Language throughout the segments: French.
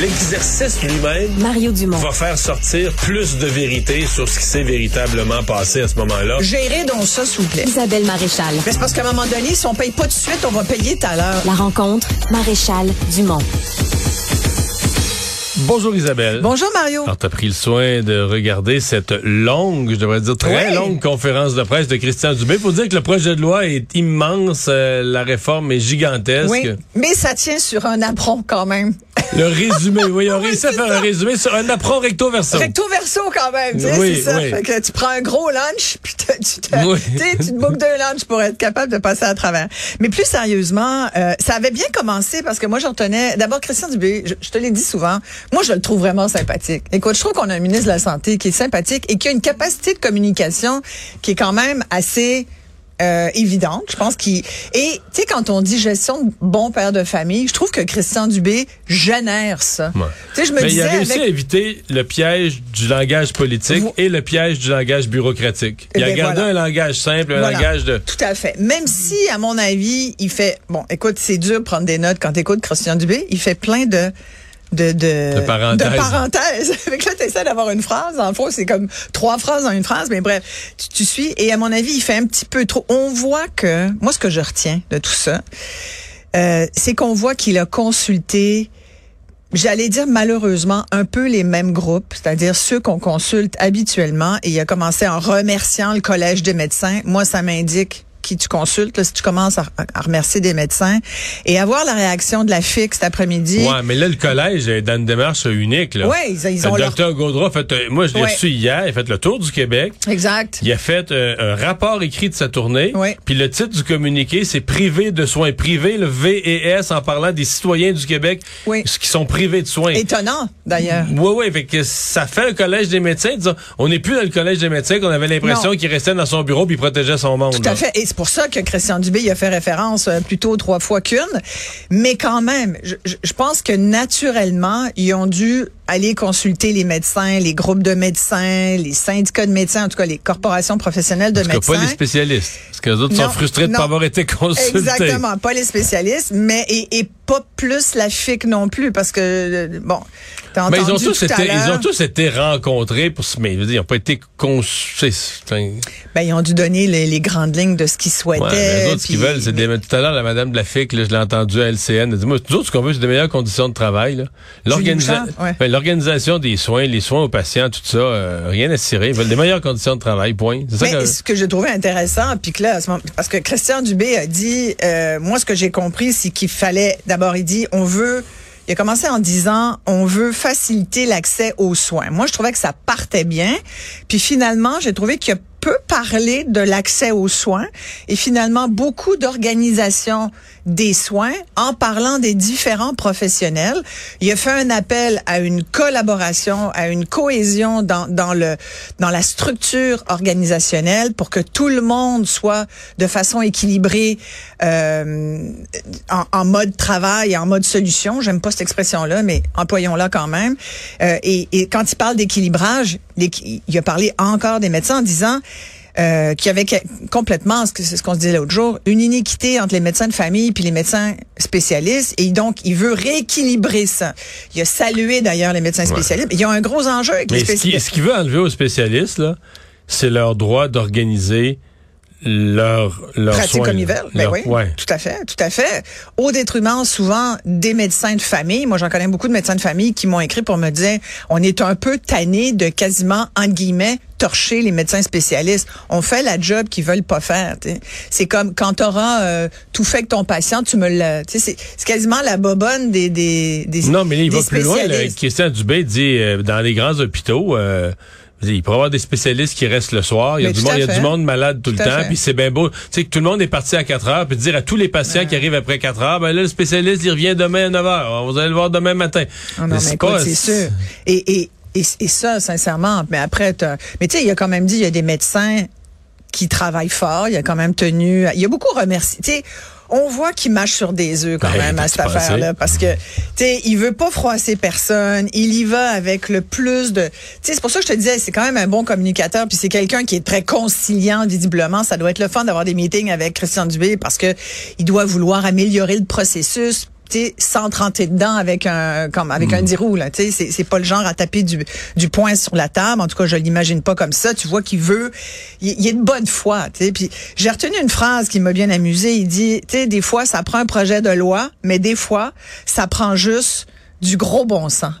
l'exercice lui-même Mario Dumont. va faire sortir plus de vérité sur ce qui s'est véritablement passé à ce moment-là. Gérez donc ça, s'il vous plaît. Isabelle Maréchal. Mais c'est parce qu'à un moment donné, si on paye pas tout de suite, on va payer tout à l'heure. La rencontre, Maréchal Dumont. Bonjour Isabelle. Bonjour, Mario. Alors, tu as pris le soin de regarder cette longue, je devrais dire très Oui. longue conférence de presse de Christian Dubé pour dire que le projet de loi est immense, euh, la réforme est gigantesque. Oui, mais ça tient sur un apron quand même. Le résumé, oui, on Oui, réussi à faire un résumé sur un apron recto verso. Recto verso quand même, tu sais, Oui, c'est ça. oui. Fait que tu prends un gros lunch, puis te- tu te, Oui. tu te boucles deux lunchs pour être capable de passer à travers. Mais plus sérieusement, euh, ça avait bien commencé parce que moi, j'en tenais. D'abord, Christian Dubé, je, je te l'ai dit souvent, moi, je le trouve vraiment sympathique. Écoute, je trouve qu'on a un ministre de la Santé qui est sympathique et qui a une capacité de communication qui est quand même assez euh, évidente. Je pense qu'il et tu sais quand on dit gestion de bon père de famille, je trouve que Christian Dubé génère ça. Ouais. Tu sais, je me Mais il disais a réussi avec à éviter le piège du langage politique et le piège du langage bureaucratique. Il Eh a ben, gardé voilà. un langage simple, un Voilà. langage de... Tout à fait. Même si, à mon avis, il fait. Bon, écoute, c'est dur de prendre des notes quand t'écoutes Christian Dubé. Il fait plein de. De, de, De parenthèses. de parenthèses. Fait que là, t'essaies d'avoir une phrase. En fond, c'est comme trois phrases dans une phrase. Mais bref, tu, tu suis. Et à mon avis, il fait un petit peu trop. On voit que, moi, ce que je retiens de tout ça, euh, c'est qu'on voit qu'il a consulté J'allais dire malheureusement un peu les mêmes groupes, c'est-à-dire ceux qu'on consulte habituellement. Et il a commencé en remerciant le collège des médecins. Moi, ça m'indique qui tu consultes, là, si tu commences à, à remercier des médecins et avoir la réaction de la FIC cet après-midi. Ouais, mais là, le collège est dans une démarche unique. Là. Ouais, ils- ils ont le leur- docteur Gaudreau a fait... euh, moi, je l'ai Ouais. reçu hier. Il a fait le tour du Québec. Exact. Il a fait euh, un rapport écrit de sa tournée. Oui. Puis le titre du communiqué, c'est privé de soins. Privé, le VES, en parlant des citoyens du Québec Oui. qui sont privés de soins. Étonnant, d'ailleurs. Oui, oui, fait que ça fait un collège des médecins. Disons, on n'est plus dans le collège des médecins qu'on avait l'impression qu'il restait dans son bureau puis il protégeait son monde. Tout là. à fait. Et pour ça que Christian Dubé il a fait référence euh, plutôt trois fois qu'une. Mais quand même, je- je pense que naturellement, ils ont dû aller consulter les médecins, les groupes de médecins, les syndicats de médecins, en tout cas les corporations professionnelles de En tout cas, médecins. pas les spécialistes. Parce que les autres Non, sont frustrés de ne pas avoir été consultés. Exactement, pas les spécialistes, mais et, et pas plus la FIC non plus, parce que euh, bon, t'as Mais entendu ils ont tous tout à été, ils l'heure, ont tous été rencontrés pour se, mais je veux dire, ils n'ont pas été consultés. ben, ils ont dû donner les, les grandes lignes de ce qu'ils souhaitaient. Ouais, mais les autres, ce qu'ils veulent, c'est des, tout à l'heure, la madame de la FIC, là, je l'ai entendu à LCN, elle dit, moi, autres, ce qu'on veut, c'est des meilleures conditions de travail, là. L'organisa- Bouchard, ouais. ben, L'organisation des soins, les soins aux patients, tout ça, euh, rien à cirer. Ils veulent des meilleures conditions de travail, point. C'est ça que, ce que j'ai trouvé intéressant, puis que là, parce que Christian Dubé a dit, euh, moi, ce que j'ai compris, c'est qu'il fallait, d'abord, il dit, on veut, il a commencé en disant, on veut faciliter l'accès aux soins. Moi, je trouvais que ça partait bien. Puis finalement, j'ai trouvé qu'il a peu parlé de l'accès aux soins et finalement beaucoup d'organisations des soins en parlant des différents professionnels. Il a fait un appel à une collaboration, à une cohésion dans, dans le dans la structure organisationnelle pour que tout le monde soit de façon équilibrée euh, en, en mode travail et en mode solution. J'aime pas cette expression-là, mais employons-la quand même. Euh, et, et quand il parle d'équilibrage, il a parlé encore des médecins en disant euh, qu'il y avait complètement, c'est ce qu'on se disait l'autre jour, une iniquité entre les médecins de famille puis les médecins spécialistes. Et donc, il veut rééquilibrer ça. Il a salué d'ailleurs les médecins spécialistes. Il y a un gros enjeu avec les mais spécialistes. ce qu'il veut enlever aux spécialistes, là, c'est leur droit d'organiser leur, leur pratique comme veulent. Ben Leur- oui, ouais. tout à fait, tout à fait. Au détriment souvent des médecins de famille. Moi, j'en connais beaucoup de médecins de famille qui m'ont écrit pour me dire, on est un peu tanné de quasiment, entre guillemets, torcher les médecins spécialistes. On fait la job qu'ils veulent pas faire. C'est comme quand tu auras tout fait que ton patient, tu me le... C'est c'est quasiment la bobonne des, des, des Non, mais là, il va plus loin. Christian Dubé dit, euh, dans les grands hôpitaux, euh, il pourrait y avoir des spécialistes qui restent le soir. Il y a, du monde, il y a du monde malade tout, Tout le temps. fait. Puis c'est bien beau. Tu sais, que tout le monde est parti à 4 heures. Puis dire à tous les patients qui arrivent après 4 heures, ben là, le spécialiste, il revient demain à 9 heures. Vous allez le voir demain matin. Ah non, mais, c'est écoute, pas- c'est sûr. Et, et, et, et ça, sincèrement, mais après, t'as- mais tu sais, il a quand même dit, il y a des médecins qui travaillent fort. Il a quand même tenu, il a beaucoup remercié. Tu sais, on voit qu'il mâche sur des œufs quand Ben, même à cette affaire-là, parce que tu sais, il veut pas froisser personne. Il y va avec le plus de. Tu sais, c'est pour ça que je te disais, c'est quand même un bon communicateur, puis c'est quelqu'un qui est très conciliant visiblement. Ça doit être le fun d'avoir des meetings avec Christian Dubé parce que il doit vouloir améliorer le processus sans te rentrer dedans avec un comme avec un 10 roues là. Tu sais, c'est c'est pas le genre à taper du du poing sur la table. En tout cas, je l'imagine pas comme ça. Tu vois qu'il veut, il, il est de bonne foi. Tu sais, puis j'ai retenu une phrase qui m'a bien amusée. Il dit, tu sais, des fois ça prend un projet de loi, mais des fois ça prend juste du gros bon sens.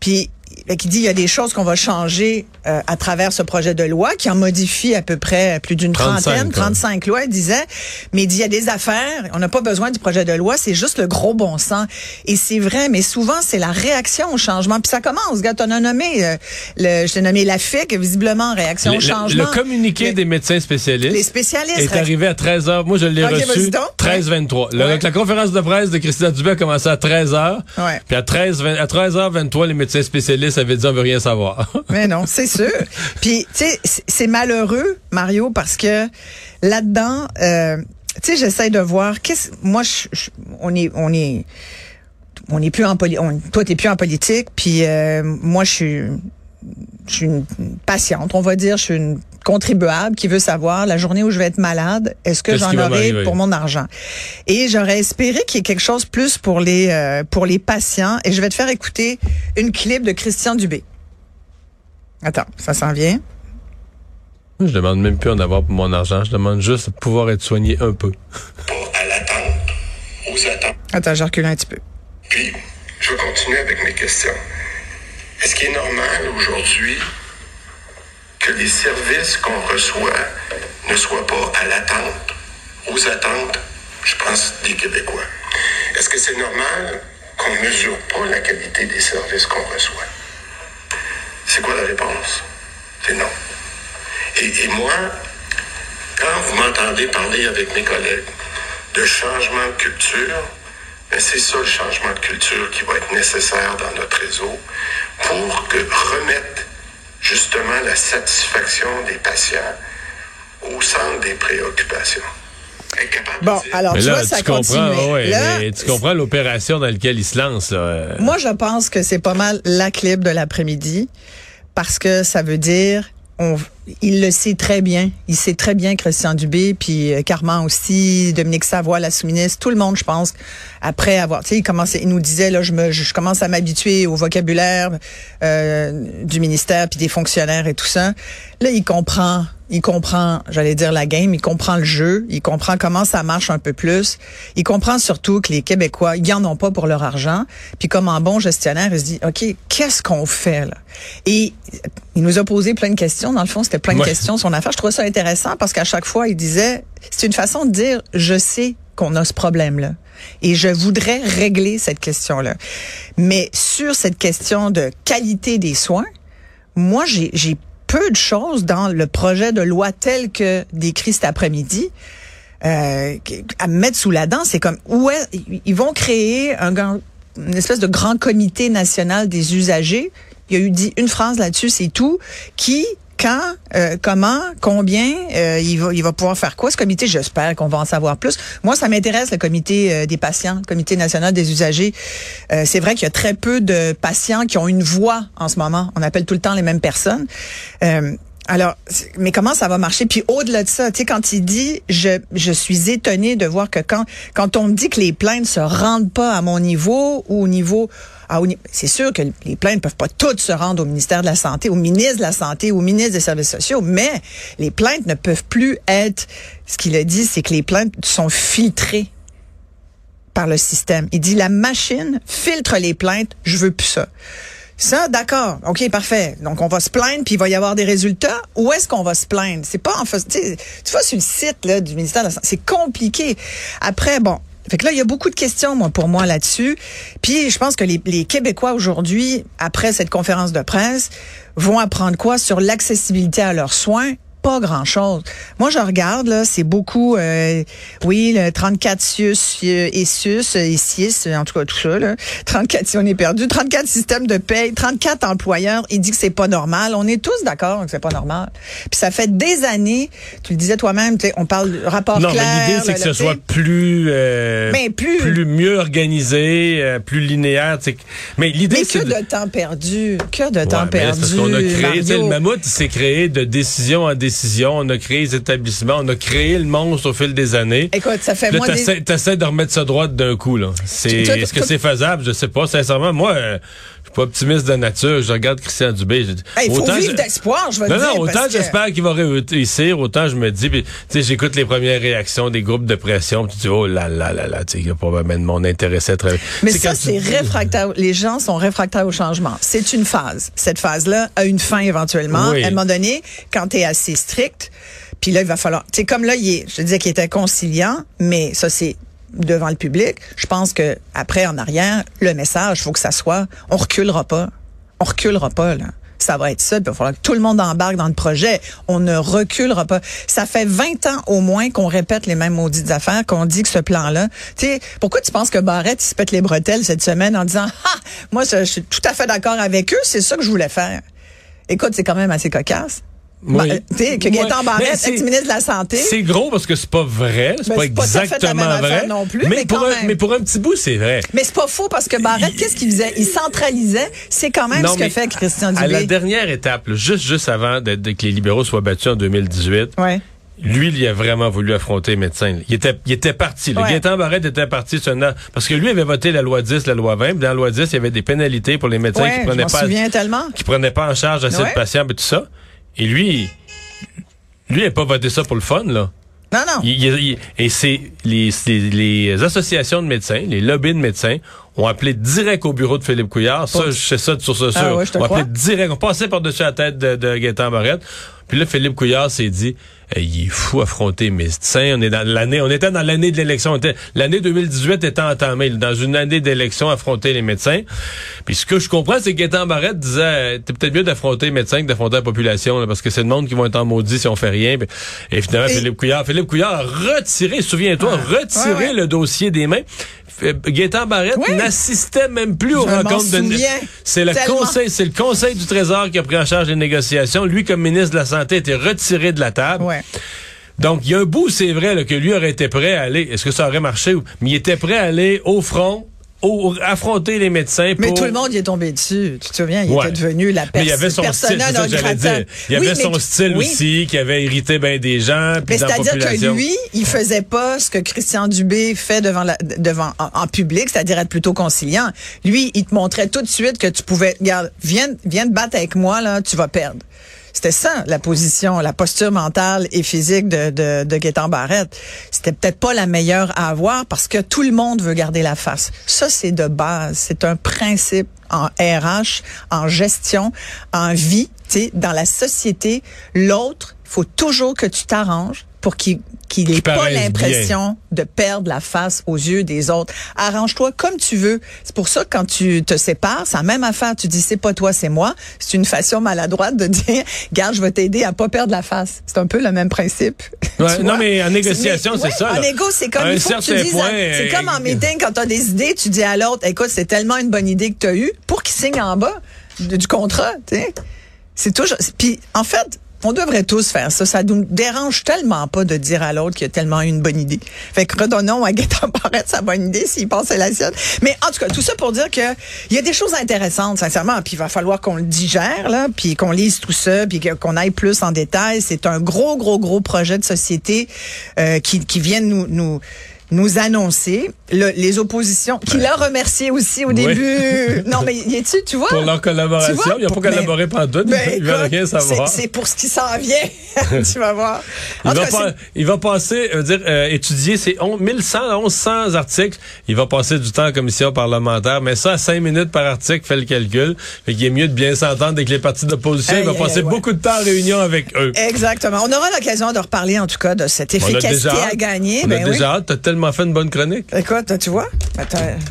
Puis qui dit il y a des choses qu'on va changer euh, à travers ce projet de loi qui en modifie à peu près plus d'une 35, trentaine, quoi. 35 lois, il disait. Mais il dit il y a des affaires, on n'a pas besoin du projet de loi, c'est juste le gros bon sens. Et c'est vrai, mais souvent c'est la réaction au changement. Puis ça commence, gars, t'en as nommé, euh, le, je t'ai nommé la FIC, visiblement réaction Le, au changement. le communiqué Le- des médecins spécialistes les spécialistes est arrivé à 13h. Moi, je l'ai Ok, reçu vas-y donc. 13h23. Le- Ouais. La conférence de presse de Christina Dubé a commencé à 13h. Ouais. Puis à, 13, 20 à 13h23, les médecins spécialistes avaient dit on veut rien savoir. Mais non, c'est sûr. Puis, tu sais, c'est- malheureux, Mario, parce que là-dedans, euh, tu sais, j'essaie de voir. Qu'est-ce, moi, je, on est, on est, on est plus en politique. Toi, t'es plus en politique. Puis euh, moi, je suis, je suis une patiente, on va dire. Je suis une contribuable qui veut savoir la journée où je vais être malade, est-ce que j'en aurai pour mon argent? Et j'aurais espéré qu'il y ait quelque chose plus pour les euh, pour les patients. Et je vais te faire écouter une clip de Christian Dubé. Attends, ça s'en vient. je demande même plus en avoir pour mon argent. Je demande juste de pouvoir être soigné un peu. pas à l'attente, aux attentes. Attends, je recule un petit peu. Puis, je vais continuer avec mes questions. Est-ce qu'il est normal aujourd'hui que les services qu'on reçoit ne soient pas à l'attente, aux attentes, je pense, des Québécois? Est-ce que c'est normal qu'on ne mesure pas la qualité des services qu'on reçoit? C'est quoi la réponse? C'est non. Et, moi, quand vous m'entendez parler avec mes collègues de changement de culture, ben c'est ça le changement de culture qui va être nécessaire dans notre réseau pour que remettre justement la satisfaction des patients au centre des préoccupations. Bon, alors Mais tu là, vois, ça tu comprends, continue. ouais, Là, mais tu comprends l'opération dans laquelle il se lance. Là. Moi, je pense que c'est pas mal la clip de l'après-midi parce que ça veut dire il le sait très bien. Il sait très bien Christian Dubé, puis euh, Carman aussi, Dominique Savoie, la sous-ministre, tout le monde, je pense, après avoir, tu sais, il commençait, il nous disait là, je me, je commence à m'habituer au vocabulaire euh, du ministère puis des fonctionnaires et tout ça. Là, il comprend, il comprend, j'allais dire la game, il comprend le jeu, il comprend comment ça marche un peu plus. Il comprend surtout que les Québécois, ils en ont pas pour leur argent. Puis comme un bon gestionnaire, il se dit, OK, qu'est-ce qu'on fait là? Et il nous a posé plein de questions. Dans le fond, c'était plein de Ouais. questions sur son affaire. Je trouvais ça intéressant parce qu'à chaque fois, il disait, c'est une façon de dire, je sais qu'on a ce problème-là. Et je voudrais régler cette question-là. Mais sur cette question de qualité des soins, moi, j'ai peu de choses dans le projet de loi tel que décrit cet après-midi. euh, à me mettre sous la dent, c'est comme est, ils vont créer un grand- une espèce de grand comité national des usagers. Il y a eu dit une phrase là-dessus, c'est tout. Qui, quand, euh, comment, combien, euh, il va, pouvoir faire quoi ce comité? J'espère qu'on va en savoir plus. Moi, ça m'intéresse le comité euh, des patients, le comité national des usagers. Euh, c'est vrai qu'il y a très peu de patients qui ont une voix en ce moment. On appelle tout le temps les mêmes personnes. Alors, mais comment ça va marcher? Puis au-delà de ça, tu sais, quand il dit, je, je suis étonné de voir que quand quand on me dit que les plaintes se rendent pas à mon niveau ou au niveau c'est sûr que les plaintes peuvent pas toutes se rendre au ministère de la Santé, au ministre de la Santé, au ministre des Services sociaux, mais les plaintes ne peuvent plus être. Ce qu'il a dit, c'est que les plaintes sont filtrées par le système. Il dit la machine filtre les plaintes, je veux plus ça. Ça, d'accord. OK, parfait. Donc, on va se plaindre, puis il va y avoir des résultats. Où est-ce qu'on va se plaindre? C'est pas en fait, tu vois, sur le site du ministère de la Santé, c'est compliqué. Après, bon, fait que là, il y a beaucoup de questions, moi, pour moi, là-dessus. Puis, je pense que les, les Québécois, aujourd'hui, après cette conférence de presse, vont apprendre quoi sur l'accessibilité à leurs soins? Pas grand-chose. Moi, je regarde, là, c'est beaucoup, euh, oui, le 34 SUS euh, et SUS et SIS, en tout cas, tout ça, là. 34, si on est perdu, 34 systèmes de paye, 34 employeurs. Il dit que c'est pas normal. On est tous d'accord que c'est pas normal. Puis ça fait des années, tu le disais toi-même, tu sais, on parle de rapport non, clair. mais l'idée, c'est que ce soit plus, euh, Mais plus- mieux organisé, euh, plus linéaire. tu sais. Mais l'idée, c'est que de temps perdu, que de Ouais, temps perdu. parce qu'on a créé, le mammouth s'est créé de décision en décision. Décisions, on a créé les établissements, on a créé le monstre au fil des années. Écoute, ça fait Là, moins des... t'essaies, de remettre ça droit d'un coup, là. C'est, est-ce que c'est faisable? Je sais pas. Sincèrement, moi, euh, suis pas optimiste de nature. Je regarde Christian Dubé. je dis, Il faut autant vivre je- d'espoir, je non, te dire. non, autant parce que- j'espère qu'il va réussir, autant je me dis, tu sais, j'écoute les premières réactions des groupes de pression, puis tu dis, oh là là là là, tu sais, il y a probablement de mon intérêt à travailler. Mais ça, tu c'est réfractaire. Les gens sont réfractaires au changement. C'est une phase. Cette phase-là a une fin éventuellement. Oui. À un moment donné, quand tu es assez strict, puis là, il va falloir... Tu sais, comme là, il est, je disais qu'il était conciliant, mais ça, c'est devant le public. Je pense que après, en arrière, le message, faut que ça soit, on reculera pas. On reculera pas, là. Ça va être ça, il va falloir que tout le monde embarque dans le projet. On ne reculera pas. Ça fait 20 ans au moins qu'on répète les mêmes maudites affaires, qu'on dit que ce plan-là. Tu sais, pourquoi tu penses que Barrett il se pète les bretelles cette semaine en disant Ah, moi je suis tout à fait d'accord avec eux, c'est ça que je voulais faire. Écoute, c'est quand même assez cocasse. Oui. Bah, sais, que. Gaëtan c'est- ex-ministre de la Santé, C'est gros parce que c'est pas vrai, c'est Ben, pas pas exactement même vrai. non plus, mais pour un, mais pour un petit bout, c'est vrai. mais c'est pas faux parce que Barrett, qu'est-ce qu'il faisait? Il centralisait. C'est quand même Non, ce que fait Christian À la Dubé. dernière étape, là, juste juste avant de, de que les libéraux soient battus en 2018, Ouais. lui, il a vraiment voulu affronter les médecins. Il était, il était parti. Le Ouais. Gaétan Barrette était parti une- parce que lui avait voté la loi 10, la loi 20. Puis dans la loi 10, il y avait des pénalités pour les médecins Ouais, qui prenaient pas, tellement. qui prenaient pas en charge assez de patients et tout ça. Et lui, lui, il n'a pas voté ça pour le fun, là. Non, non. Il- il- il- et c'est les, associations de médecins, les lobbies de médecins, ont appelé direct au bureau de Philippe Couillard. Ça, je sais ça source sûre. Ah ouais, je te appelé crois. direct. On passait par-dessus la tête de, de Gaétan Barrette. Puis là, Philippe Couillard s'est dit, Eh, il est fou affronter les médecins. On est dans l'année, on était dans l'année de l'élection. L'année 2018 était entamée. Dans une année d'élection, affronter les médecins. Puis ce que je comprends, c'est que Gaétan Barrette disait, euh, t'es peut-être mieux d'affronter les médecins que d'affronter la population, là, parce que c'est le monde qui vont être en maudit si on fait rien. Et finalement, Et- Philippe Couillard, Philippe Couillard a retiré, souviens-toi, retiré ouais, ouais. le dossier des mains. Gaétan Barrette Oui. n'assistait même plus aux Je rencontres de c'est le conseil, c'est le conseil du Trésor qui a pris en charge les négociations. Lui, comme ministre de la Santé, était retiré de la table. Ouais. Donc, il y a un bout, c'est vrai, là, que lui aurait été prêt à aller. Est-ce que ça aurait marché? Mais il était prêt à aller au front, au- affronter les médecins. Mais tout le monde y est tombé dessus. Tu te souviens, il Ouais. était devenu la Mais personne. il y avait son style, c'est ça que j'allais dire. Il y avait son style aussi, qui avait irrité bien des gens. Mais c'est-à-dire que lui, il faisait pas ce que Christian Dubé fait devant la, devant en, en public, c'est-à-dire être plutôt conciliant. Lui, il te montrait tout de suite que tu pouvais, regarde, viens, viens te battre avec moi là, tu vas perdre. C'était ça, la position, la posture mentale et physique de, de, de Gaétan Barrette. C'était peut-être pas la meilleure à avoir parce que tout le monde veut garder la face. Ça, c'est de base. C'est un principe en RH, en gestion, en vie, dans la société. L'autre, faut toujours que tu t'arranges pour qu'il qu'il ait pas l'impression de perdre la face aux yeux des autres. Arrange-toi comme tu veux. C'est pour ça que quand tu te sépares, c'est la même affaire. Tu dis c'est pas toi, c'est moi. C'est une façon maladroite de dire, garde, je vais t'aider à pas perdre la face. C'est un peu le même principe. Ouais, non, mais en négociation, c'est ouais, ça, En là. négo, c'est comme il faut que tu dises. C'est euh, comme en meeting quand tu as des idées, tu dis à l'autre, écoute, c'est tellement une bonne idée que tu as eue pour qu'il signe en bas du, du contrat. tu sais. C'est toujours. Puis en fait. On devrait tous faire ça. Ça nous dérange tellement pas de dire à l'autre qu'il a tellement une bonne idée. Fait que redonnons à Gaëtan Barrette sa bonne idée s'il pense la sienne. Mais en tout cas, tout ça pour dire que il y a des choses intéressantes, sincèrement. Puis il va falloir qu'on le digère, là, puis qu'on lise tout ça, puis qu'on aille plus en détail. C'est un gros, gros, gros projet de société euh, qui, qui vient nous nous annoncer Le- les oppositions, qui l'a remercié aussi au Oui. début. non, mais y est-tu, tu vois? Pour leur collaboration, vois? ils n'ont pas collaboré pendant tout. Ben, ils veulent rien savoir. c'est- pour ce qui s'en vient. tu vas voir. Il va, cas, pas- il va passer, euh, dire, euh, étudier ces on- 1100, 1100 articles. Il va passer du temps en commission parlementaire, mais ça, à 5 minutes par article, fait le calcul. Fait qu'il est mieux de bien s'entendre avec les partis d'opposition. Aïe, il va passer ouais. beaucoup de temps en réunion avec eux. Exactement. On aura l'occasion de reparler, en tout cas, de cette a efficacité à gagner. On Ben a oui. hâte. Tellement fait une bonne chronique. Écoute, tu vois?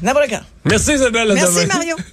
N'importe quand. Merci Isabelle. Merci, demain. Mario.